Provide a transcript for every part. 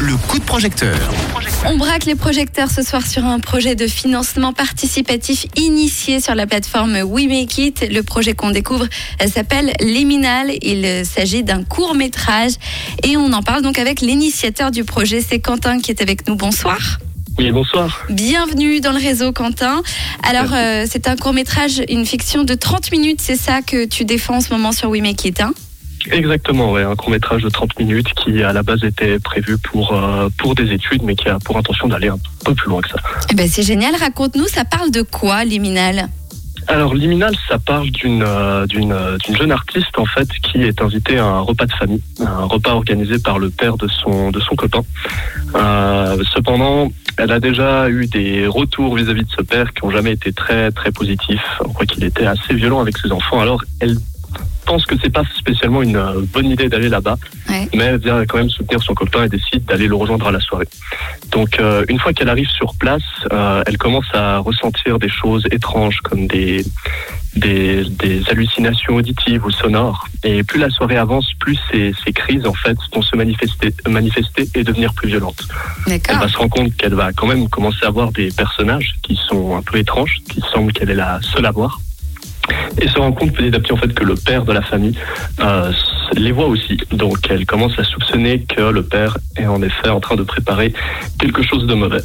le coup de projecteur. On braque les projecteurs ce soir sur un projet de financement participatif initié sur la plateforme We Make It. Le projet qu'on découvre s'appelle Liminal. Il s'agit d'un court métrage et on en parle donc avec l'initiateur du projet. C'est Quentin qui est avec nous. Bonsoir. Oui, bonsoir. Bienvenue dans le réseau, Quentin. Alors, euh, c'est un court métrage, une fiction de 30 minutes, c'est ça que tu défends en ce moment sur We Make It, hein? Exactement, ouais, un court métrage de 30 minutes qui à la base était prévu pour, euh, pour des études, mais qui a pour intention d'aller un peu plus loin que ça. Eh ben, c'est génial, raconte-nous, ça parle de quoi, Liminal? Alors, Liminal, ça parle d'une euh, d'une euh, d'une jeune artiste en fait qui est invitée à un repas de famille, un repas organisé par le père de son de son copain. Euh, cependant, elle a déjà eu des retours vis-à-vis de ce père qui ont jamais été très très positifs. On croit qu'il était assez violent avec ses enfants. Alors, elle pense que c'est pas spécialement une euh, bonne idée d'aller là-bas, Ouais. mais elle vient quand même soutenir son copain et décide d'aller le rejoindre à la soirée. Donc euh, une fois qu'elle arrive sur place, euh, elle commence à ressentir des choses étranges comme des, des des hallucinations auditives ou sonores. Et plus la soirée avance, plus ces, ces crises en fait vont se manifester, manifester et devenir plus violentes. Elle va se rendre compte qu'elle va quand même commencer à voir des personnages qui sont un peu étranges, qui semble qu'elle est la seule à voir. Et se rend compte petit à petit en fait que le père de la famille euh, les voit aussi. Donc elle commence à soupçonner que le père est en effet en train de préparer quelque chose de mauvais.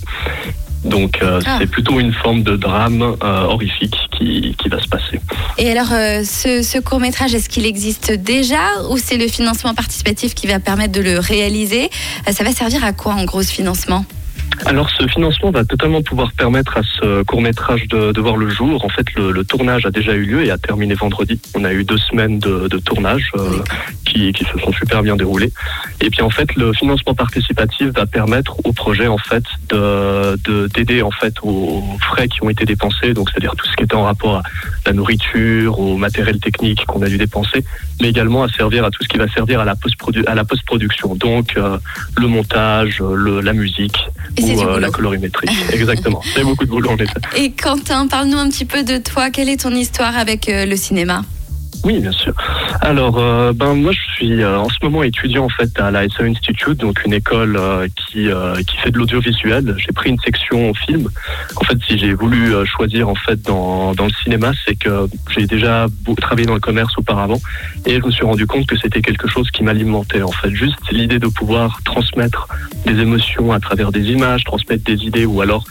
Donc euh, Ah. c'est plutôt une forme de drame euh, horrifique qui, qui va se passer. Et alors, ce, ce court métrage, est-ce qu'il existe déjà ou c'est le financement participatif qui va permettre de le réaliser? Ça va servir à quoi en gros ce financement? Alors ce financement va totalement pouvoir permettre à ce court métrage de, voir le jour. En fait, le, tournage a déjà eu lieu et a terminé vendredi. On a eu deux semaines de, de tournage euh, qui, qui se sont super bien déroulées. Et puis en fait, le financement participatif va permettre au projet en fait de de- d'aider en fait aux frais qui ont été dépensés. Donc c'est-à-dire tout ce qui était en rapport à la nourriture, au matériel technique qu'on a dû dépenser, mais également à servir à tout ce qui va servir à la post à la post-production. Donc euh, le montage, le, la musique Et ou euh, la colorimétrie. Exactement. C'est beaucoup de boulot en effet. Et Quentin, parle-nous un petit peu de toi. Quelle est ton histoire avec euh, le cinéma? Oui, bien sûr. Alors, euh, ben moi, je suis euh, en ce moment étudiant en fait à la SA Institute, donc une école euh, qui euh, qui fait de l'audiovisuel. J'ai pris une section film. En fait, si j'ai voulu euh, choisir en fait dans dans le cinéma, c'est que j'ai déjà travaillé dans le commerce auparavant et je me suis rendu compte que c'était quelque chose qui m'alimentait. En fait, juste l'idée de pouvoir transmettre des émotions à travers des images, transmettre des idées ou alors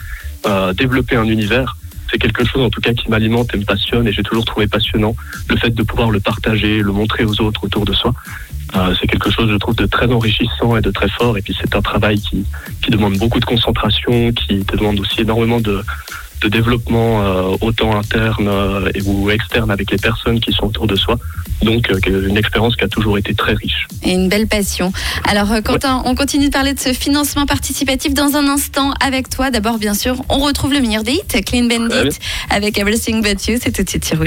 développer un univers. C'est quelque chose en tout cas qui m'alimente et me passionne et j'ai toujours trouvé passionnant le fait de pouvoir le partager, le montrer aux autres autour de soi. Euh, c'est quelque chose, je trouve, de très enrichissant et de très fort. Et puis c'est un travail qui, qui demande beaucoup de concentration, qui te demande aussi énormément de, de développement euh, autant interne euh, ou externe avec les personnes qui sont autour de soi. Donc euh, une expérience qui a toujours été très riche. et une belle passion. Alors euh, Quentin, on continue de parler de ce financement participatif dans un instant avec toi. D'abord, bien sûr, on retrouve le meilleur des hits, Clean. Bandit avec Everything But You. C'est tout de suite sur